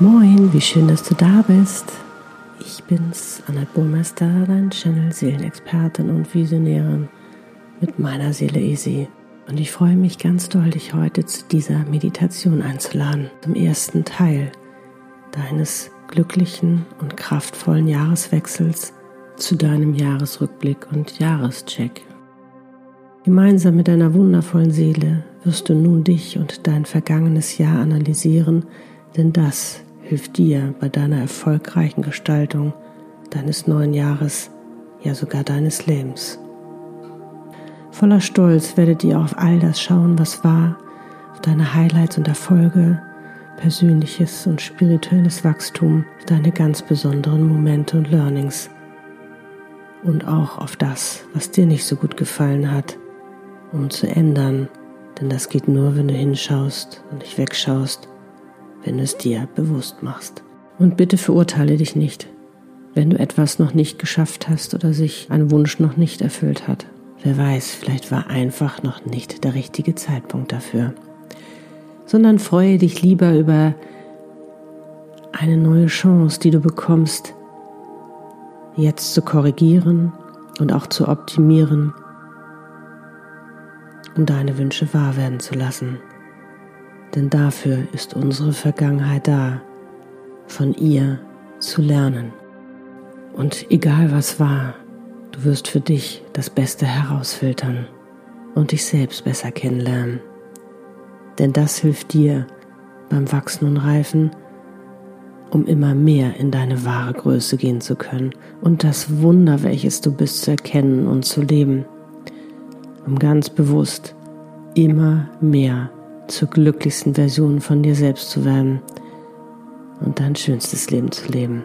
Moin, wie schön, dass du da bist. Ich bin's, Annette Burmeister, dein Channel Seelenexpertin und Visionärin mit meiner Seele Easy. Und ich freue mich ganz doll, dich heute zu dieser Meditation einzuladen, zum ersten Teil deines glücklichen und kraftvollen Jahreswechsels zu deinem Jahresrückblick und Jahrescheck. Gemeinsam mit deiner wundervollen Seele wirst du nun dich und dein vergangenes Jahr analysieren, denn das hilft dir bei deiner erfolgreichen Gestaltung deines neuen Jahres, ja sogar deines Lebens. Voller Stolz werdet ihr auf all das schauen, was war, auf deine Highlights und Erfolge, persönliches und spirituelles Wachstum, deine ganz besonderen Momente und Learnings. Und auch auf das, was dir nicht so gut gefallen hat, um zu ändern, denn das geht nur, wenn du hinschaust und nicht wegschaust wenn du es dir bewusst machst. Und bitte verurteile dich nicht, wenn du etwas noch nicht geschafft hast oder sich ein Wunsch noch nicht erfüllt hat. Wer weiß, vielleicht war einfach noch nicht der richtige Zeitpunkt dafür. Sondern freue dich lieber über eine neue Chance, die du bekommst, jetzt zu korrigieren und auch zu optimieren, um deine Wünsche wahr werden zu lassen denn dafür ist unsere Vergangenheit da, von ihr zu lernen. Und egal was war, du wirst für dich das Beste herausfiltern und dich selbst besser kennenlernen. Denn das hilft dir beim Wachsen und Reifen, um immer mehr in deine wahre Größe gehen zu können und das Wunder, welches du bist, zu erkennen und zu leben, um ganz bewusst immer mehr zur glücklichsten Version von dir selbst zu werden und dein schönstes Leben zu leben.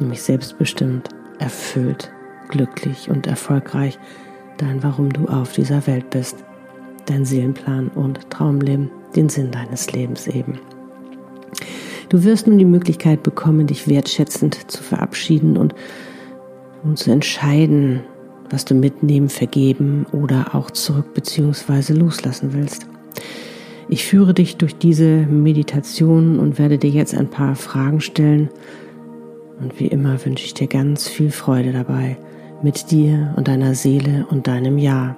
Nämlich selbstbestimmt, erfüllt, glücklich und erfolgreich dein Warum du auf dieser Welt bist, dein Seelenplan und Traumleben, den Sinn deines Lebens eben. Du wirst nun die Möglichkeit bekommen, dich wertschätzend zu verabschieden und um zu entscheiden, was du mitnehmen, vergeben oder auch zurück bzw. loslassen willst. Ich führe dich durch diese Meditation und werde dir jetzt ein paar Fragen stellen. Und wie immer wünsche ich dir ganz viel Freude dabei, mit dir und deiner Seele und deinem Ja.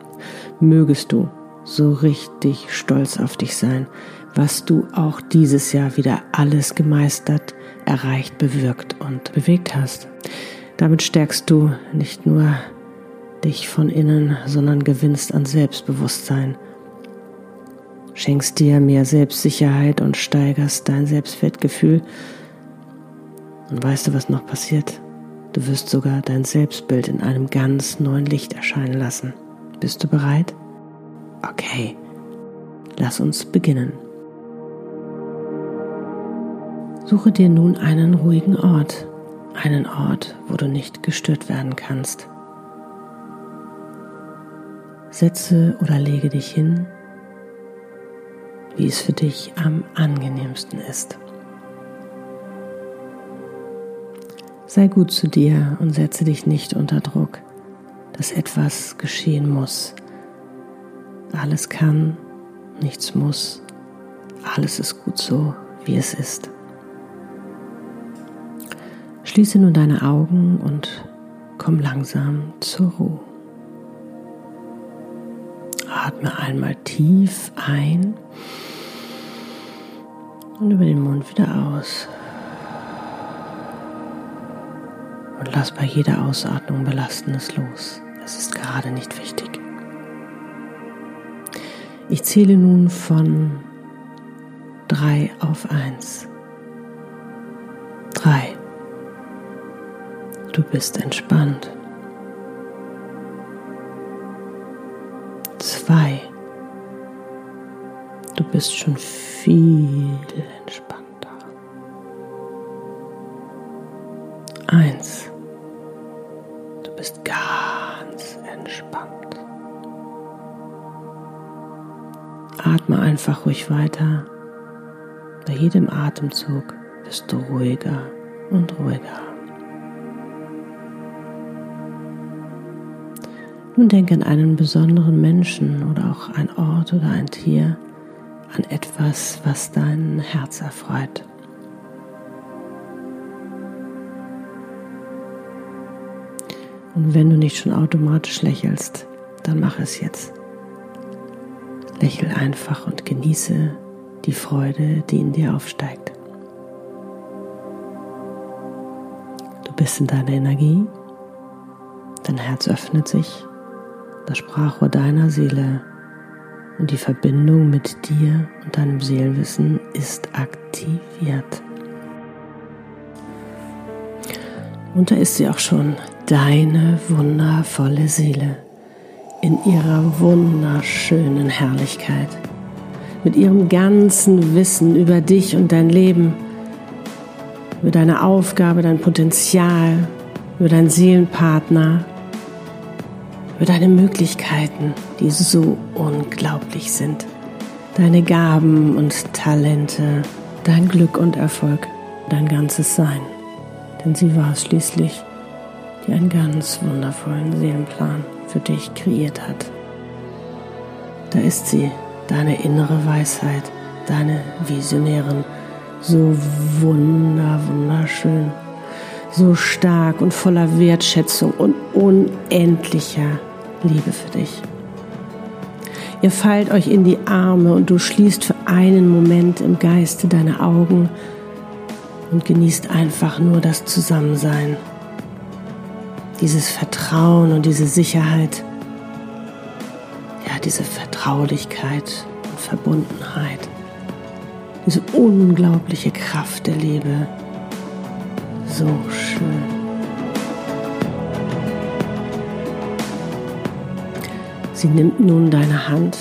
Mögest du so richtig stolz auf dich sein, was du auch dieses Jahr wieder alles gemeistert, erreicht, bewirkt und bewegt hast. Damit stärkst du nicht nur dich von innen, sondern gewinnst an Selbstbewusstsein schenkst dir mehr Selbstsicherheit und steigerst dein Selbstwertgefühl. Und weißt du, was noch passiert? Du wirst sogar dein Selbstbild in einem ganz neuen Licht erscheinen lassen. Bist du bereit? Okay, lass uns beginnen. Suche dir nun einen ruhigen Ort, einen Ort, wo du nicht gestört werden kannst. Setze oder lege dich hin wie es für dich am angenehmsten ist. Sei gut zu dir und setze dich nicht unter Druck, dass etwas geschehen muss. Alles kann, nichts muss, alles ist gut so, wie es ist. Schließe nun deine Augen und komm langsam zur Ruhe. Atme einmal tief ein und über den Mund wieder aus. Und lass bei jeder Ausatmung Belastendes los. Es ist gerade nicht wichtig. Ich zähle nun von drei auf eins. Drei. Du bist entspannt. Zwei. Du bist schon viel entspannter. Eins. Du bist ganz entspannt. Atme einfach ruhig weiter. Bei jedem Atemzug bist du ruhiger und ruhiger. Nun denke an einen besonderen Menschen oder auch ein Ort oder ein Tier, an etwas, was dein Herz erfreut. Und wenn du nicht schon automatisch lächelst, dann mach es jetzt. Lächel einfach und genieße die Freude, die in dir aufsteigt. Du bist in deiner Energie, dein Herz öffnet sich das Sprachrohr deiner Seele und die Verbindung mit dir und deinem Seelenwissen ist aktiviert. Und da ist sie auch schon, deine wundervolle Seele in ihrer wunderschönen Herrlichkeit, mit ihrem ganzen Wissen über dich und dein Leben, über deine Aufgabe, dein Potenzial, über deinen Seelenpartner, über deine Möglichkeiten, die so unglaublich sind, deine Gaben und Talente, dein Glück und Erfolg, dein ganzes Sein. Denn sie war es schließlich, die einen ganz wundervollen Seelenplan für dich kreiert hat. Da ist sie, deine innere Weisheit, deine Visionärin, so wunder, wunderschön, so stark und voller Wertschätzung und unendlicher Liebe für dich. Ihr fallt euch in die Arme und du schließt für einen Moment im Geiste deine Augen und genießt einfach nur das Zusammensein. Dieses Vertrauen und diese Sicherheit. Ja, diese Vertraulichkeit und Verbundenheit. Diese unglaubliche Kraft der Liebe. So schön. Sie nimmt nun deine Hand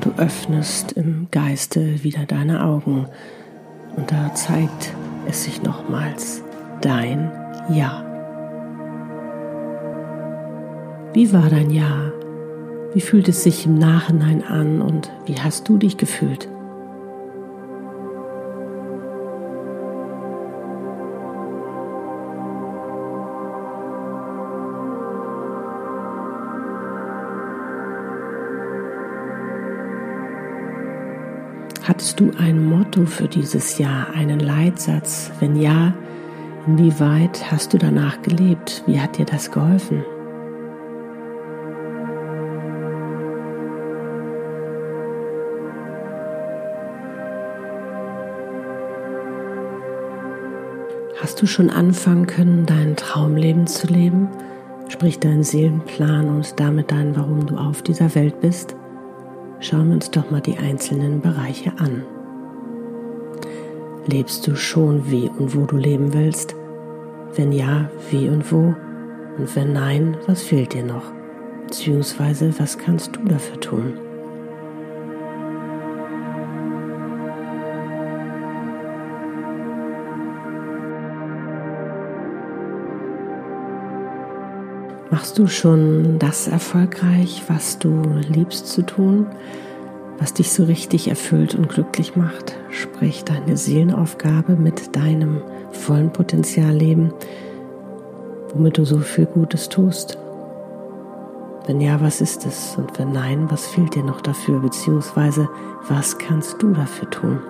du öffnest im Geiste wieder deine Augen. Und da zeigt es sich nochmals dein Ja. Wie war dein Ja? Wie fühlt es sich im Nachhinein an und wie hast du dich gefühlt? Hattest du ein Motto für dieses Jahr, einen Leitsatz? Wenn ja, inwieweit hast du danach gelebt? Wie hat dir das geholfen? Hast du schon anfangen können, dein Traumleben zu leben? Sprich deinen Seelenplan und damit dein, warum du auf dieser Welt bist? Schauen wir uns doch mal die einzelnen Bereiche an. Lebst du schon, wie und wo du leben willst? Wenn ja, wie und wo? Und wenn nein, was fehlt dir noch? Beziehungsweise, was kannst du dafür tun? Machst du schon das erfolgreich, was du liebst zu tun, was dich so richtig erfüllt und glücklich macht? Sprich deine Seelenaufgabe mit deinem vollen Potenzial leben, womit du so viel Gutes tust. Wenn ja, was ist es? Und wenn nein, was fehlt dir noch dafür? Beziehungsweise, was kannst du dafür tun?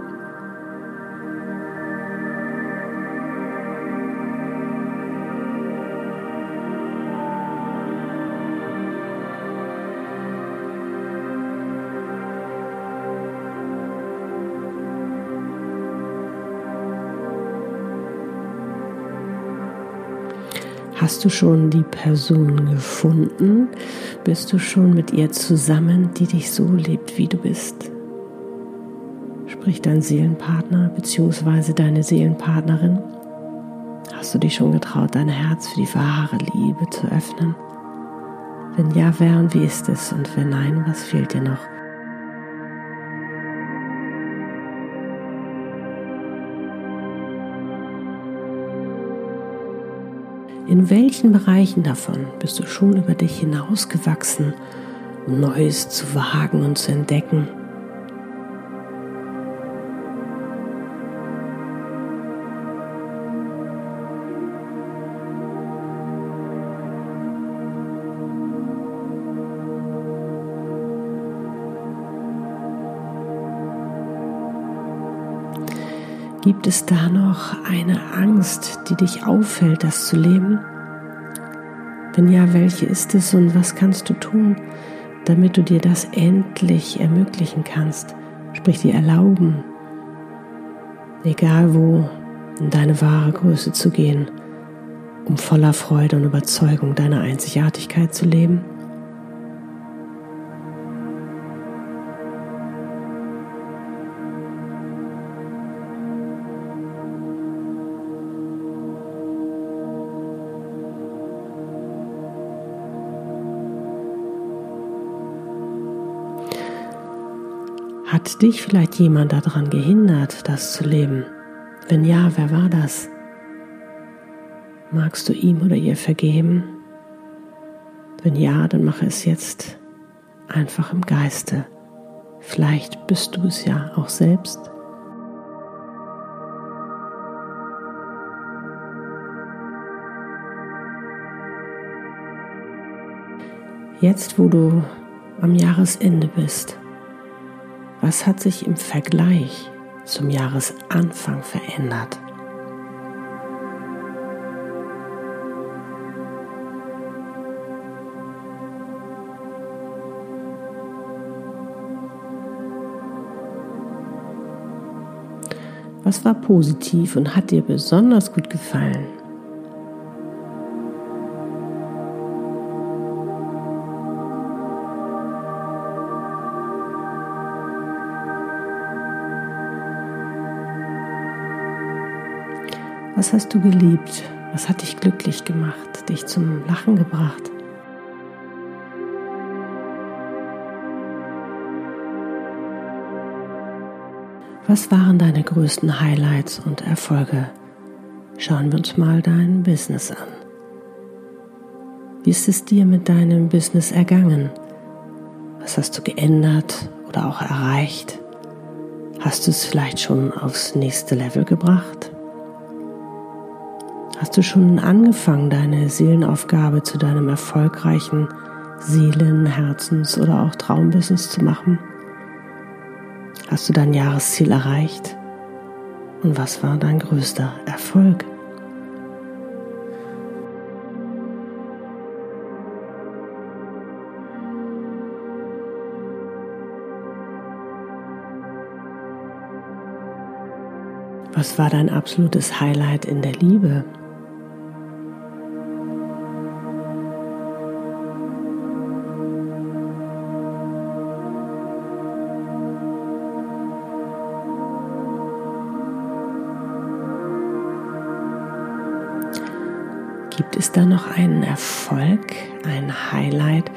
Hast du schon die Person gefunden? Bist du schon mit ihr zusammen, die dich so liebt, wie du bist? Sprich dein Seelenpartner bzw. deine Seelenpartnerin. Hast du dich schon getraut, dein Herz für die wahre Liebe zu öffnen? Wenn ja, wer und wie ist es? Und wenn nein, was fehlt dir noch? In welchen Bereichen davon bist du schon über dich hinausgewachsen, um Neues zu wagen und zu entdecken? Gibt es da noch eine Angst, die dich auffällt, das zu leben? Wenn ja, welche ist es und was kannst du tun, damit du dir das endlich ermöglichen kannst, sprich dir erlauben, egal wo, in deine wahre Größe zu gehen, um voller Freude und Überzeugung deiner Einzigartigkeit zu leben? Dich vielleicht jemand daran gehindert, das zu leben? Wenn ja, wer war das? Magst du ihm oder ihr vergeben? Wenn ja, dann mache es jetzt einfach im Geiste. Vielleicht bist du es ja auch selbst. Jetzt, wo du am Jahresende bist, was hat sich im Vergleich zum Jahresanfang verändert? Was war positiv und hat dir besonders gut gefallen? Was hast du geliebt? Was hat dich glücklich gemacht, dich zum Lachen gebracht? Was waren deine größten Highlights und Erfolge? Schauen wir uns mal dein Business an. Wie ist es dir mit deinem Business ergangen? Was hast du geändert oder auch erreicht? Hast du es vielleicht schon aufs nächste Level gebracht? Hast du schon angefangen, deine Seelenaufgabe zu deinem erfolgreichen Seelen-, Herzens- oder auch Traumbusiness zu machen? Hast du dein Jahresziel erreicht? Und was war dein größter Erfolg? Was war dein absolutes Highlight in der Liebe? Es da noch einen Erfolg, ein Highlight,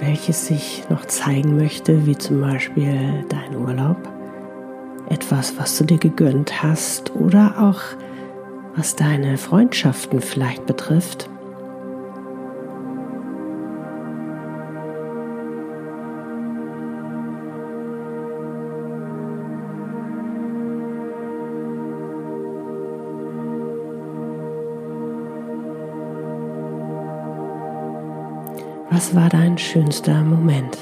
welches sich noch zeigen möchte, wie zum Beispiel dein Urlaub? Etwas, was du dir gegönnt hast oder auch was deine Freundschaften vielleicht betrifft? Was war dein schönster Moment?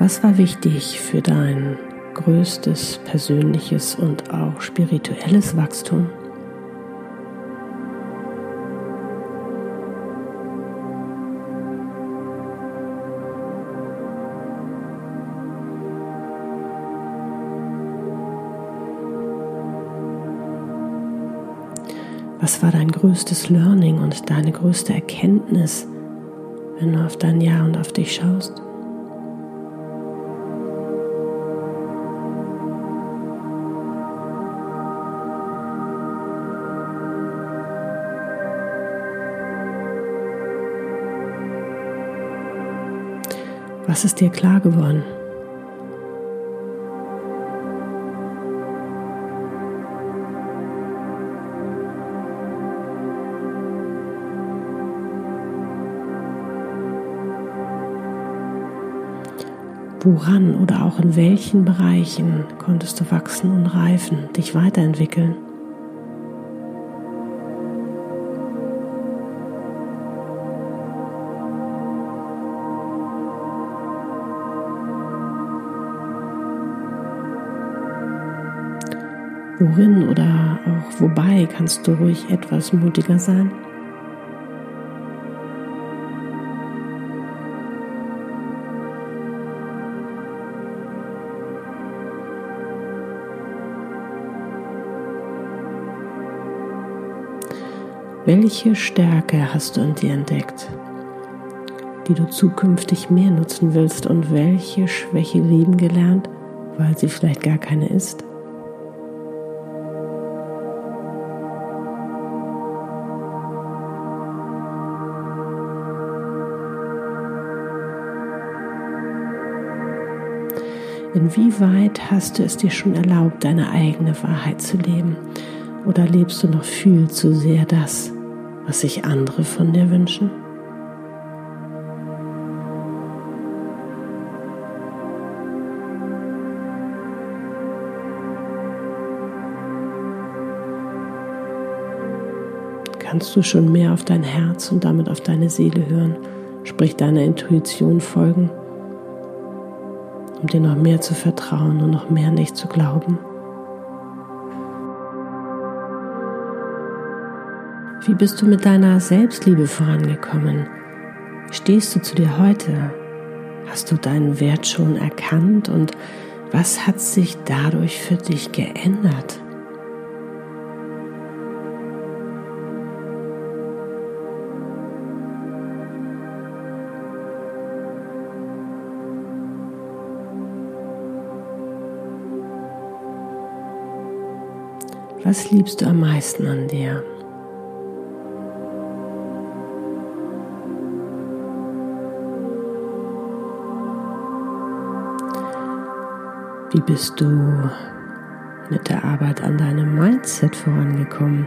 Was war wichtig für dein größtes persönliches und auch spirituelles Wachstum? Was war dein größtes Learning und deine größte Erkenntnis, wenn du auf dein Jahr und auf dich schaust? Was ist dir klar geworden? Woran oder auch in welchen Bereichen konntest du wachsen und reifen, dich weiterentwickeln? Worin oder auch wobei kannst du ruhig etwas mutiger sein? Welche Stärke hast du in dir entdeckt, die du zukünftig mehr nutzen willst und welche Schwäche lieben gelernt, weil sie vielleicht gar keine ist? Inwieweit hast du es dir schon erlaubt, deine eigene Wahrheit zu leben? Oder lebst du noch viel zu sehr das, was sich andere von dir wünschen? Kannst du schon mehr auf dein Herz und damit auf deine Seele hören, sprich deiner Intuition folgen, um dir noch mehr zu vertrauen und noch mehr nicht zu glauben? Wie bist du mit deiner Selbstliebe vorangekommen? Stehst du zu dir heute? Hast du deinen Wert schon erkannt und was hat sich dadurch für dich geändert? Was liebst du am meisten an dir? Wie bist du mit der Arbeit an deinem Mindset vorangekommen?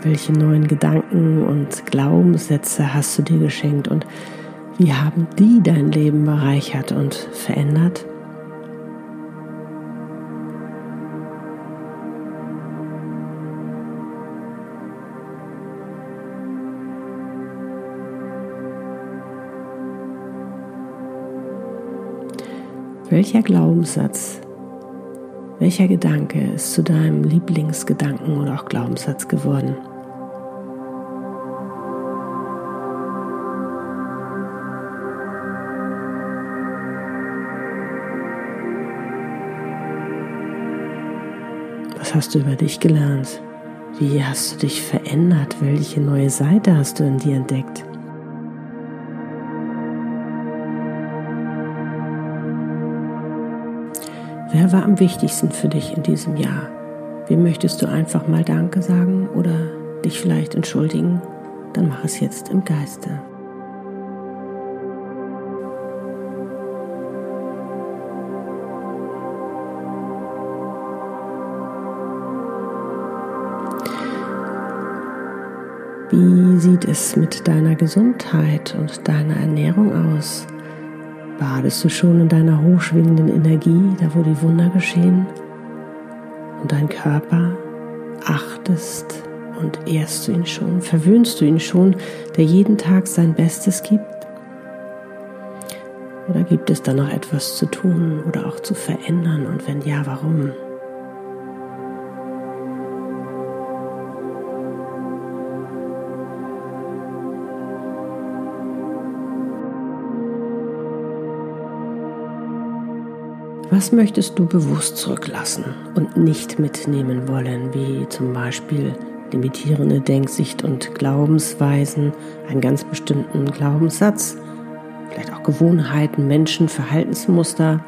Welche neuen Gedanken und Glaubenssätze hast du dir geschenkt und wie haben die dein Leben bereichert und verändert? Welcher Glaubenssatz, welcher Gedanke ist zu deinem Lieblingsgedanken oder auch Glaubenssatz geworden? Was hast du über dich gelernt? Wie hast du dich verändert? Welche neue Seite hast du in dir entdeckt? Wer war am wichtigsten für dich in diesem Jahr? Wem möchtest du einfach mal Danke sagen oder dich vielleicht entschuldigen? Dann mach es jetzt im Geiste. Wie sieht es mit deiner Gesundheit und deiner Ernährung aus? Badest du schon in deiner hochschwingenden Energie, da wo die Wunder geschehen, und dein Körper achtest und ehrst du ihn schon, verwöhnst du ihn schon, der jeden Tag sein Bestes gibt? Oder gibt es da noch etwas zu tun oder auch zu verändern und wenn ja, warum? Was möchtest du bewusst zurücklassen und nicht mitnehmen wollen, wie zum Beispiel limitierende Denksicht und Glaubensweisen, einen ganz bestimmten Glaubenssatz, vielleicht auch Gewohnheiten, Menschen, Verhaltensmuster,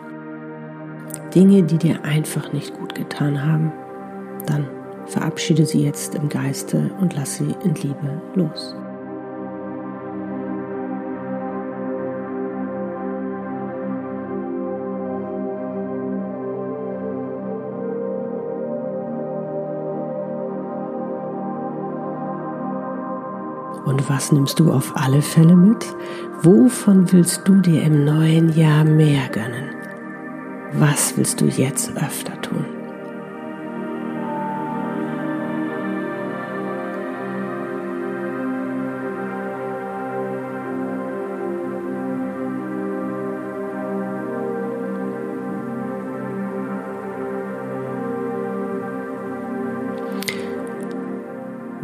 Dinge, die dir einfach nicht gut getan haben, dann verabschiede sie jetzt im Geiste und lass sie in Liebe los. Und was nimmst du auf alle Fälle mit? Wovon willst du dir im neuen Jahr mehr gönnen? Was willst du jetzt öfter tun?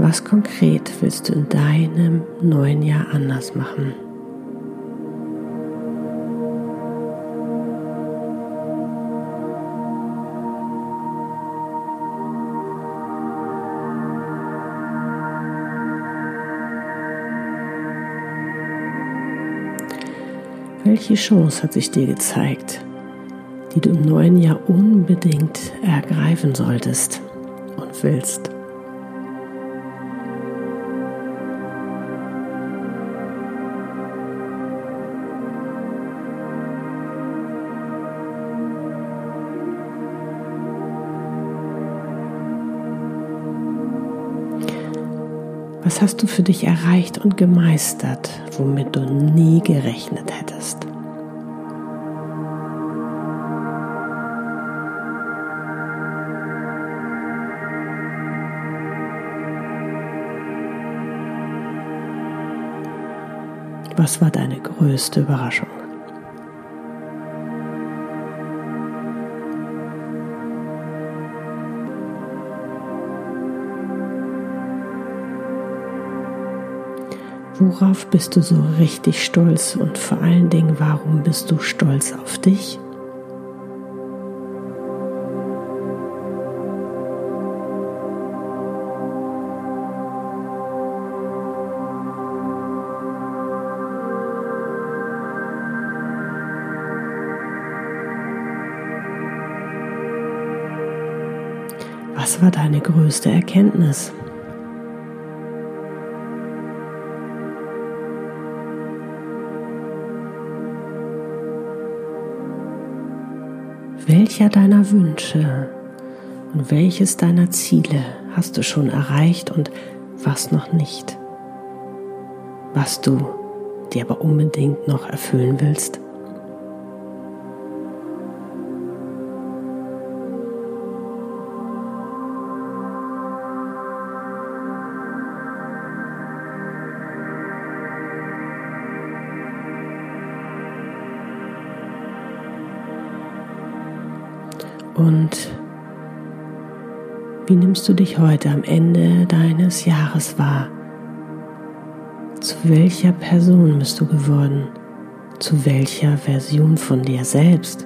Was konkret willst du in deinem neuen Jahr anders machen? Welche Chance hat sich dir gezeigt, die du im neuen Jahr unbedingt ergreifen solltest und willst? Was hast du für dich erreicht und gemeistert, womit du nie gerechnet hättest? Was war deine größte Überraschung? Worauf bist du so richtig stolz und vor allen Dingen, warum bist du stolz auf dich? Was war deine größte Erkenntnis? Welcher deiner Wünsche und welches deiner Ziele hast du schon erreicht und was noch nicht? Was du dir aber unbedingt noch erfüllen willst? Und wie nimmst du dich heute am Ende deines Jahres wahr? Zu welcher Person bist du geworden? Zu welcher Version von dir selbst?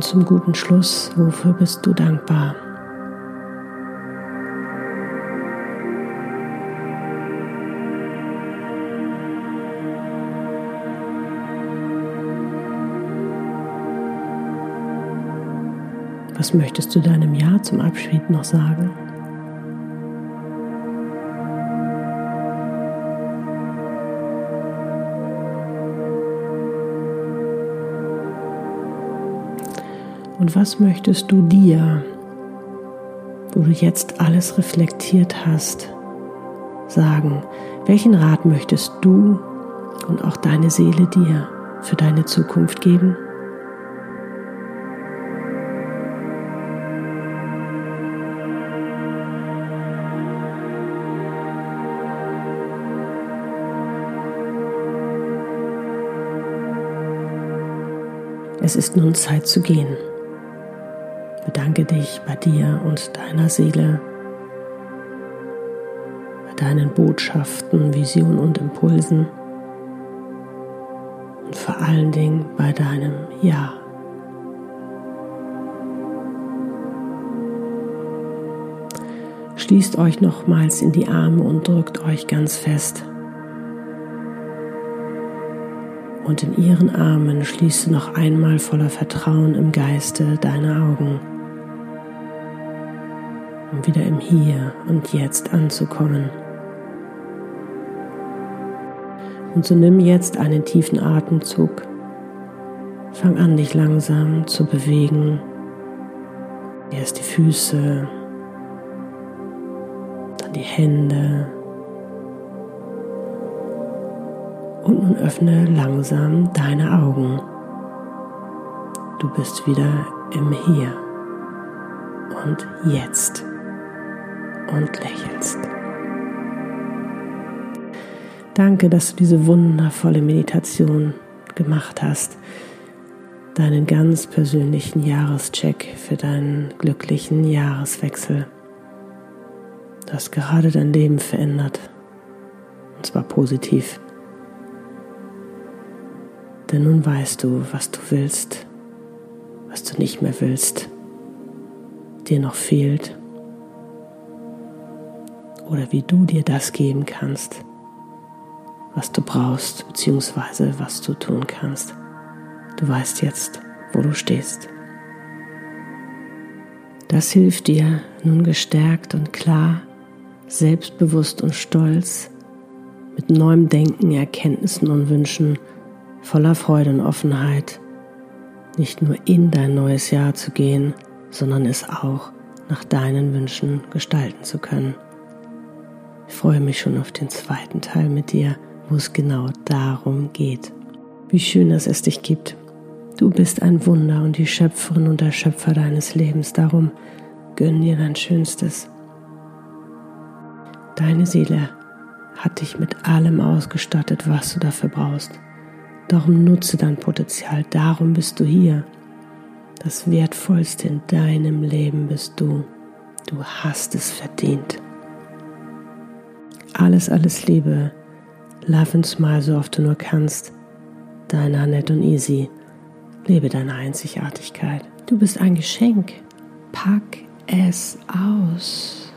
Und zum guten Schluss, wofür bist du dankbar? Was möchtest du deinem Jahr zum Abschied noch sagen? Was möchtest du dir, wo du jetzt alles reflektiert hast, sagen? Welchen Rat möchtest du und auch deine Seele dir für deine Zukunft geben? Es ist nun Zeit zu gehen. Bedanke dich bei dir und deiner Seele, bei deinen Botschaften, Visionen und Impulsen und vor allen Dingen bei deinem Ja. Schließt euch nochmals in die Arme und drückt euch ganz fest. Und in ihren Armen schließe noch einmal voller Vertrauen im Geiste deine Augen um wieder im Hier und Jetzt anzukommen. Und so nimm jetzt einen tiefen Atemzug. Fang an, dich langsam zu bewegen. Erst die Füße, dann die Hände. Und nun öffne langsam deine Augen. Du bist wieder im Hier und Jetzt und lächelst. Danke, dass du diese wundervolle Meditation gemacht hast. Deinen ganz persönlichen Jahrescheck für deinen glücklichen Jahreswechsel. Du hast gerade dein Leben verändert. Und zwar positiv. Denn nun weißt du, was du willst, was du nicht mehr willst, dir noch fehlt oder wie du dir das geben kannst, was du brauchst, beziehungsweise was du tun kannst. Du weißt jetzt, wo du stehst. Das hilft dir nun gestärkt und klar, selbstbewusst und stolz, mit neuem Denken, Erkenntnissen und Wünschen, voller Freude und Offenheit, nicht nur in dein neues Jahr zu gehen, sondern es auch nach deinen Wünschen gestalten zu können. Ich freue mich schon auf den zweiten Teil mit dir, wo es genau darum geht. Wie schön, dass es dich gibt. Du bist ein Wunder und die Schöpferin und der Schöpfer deines Lebens. Darum gönn dir dein Schönstes. Deine Seele hat dich mit allem ausgestattet, was du dafür brauchst. Darum nutze dein Potenzial. Darum bist du hier. Das Wertvollste in deinem Leben bist du. Du hast es verdient. Alles, alles Liebe. Love and smile so oft du nur kannst. Deine Annette und Easy. Lebe deine Einzigartigkeit. Du bist ein Geschenk. Pack es aus.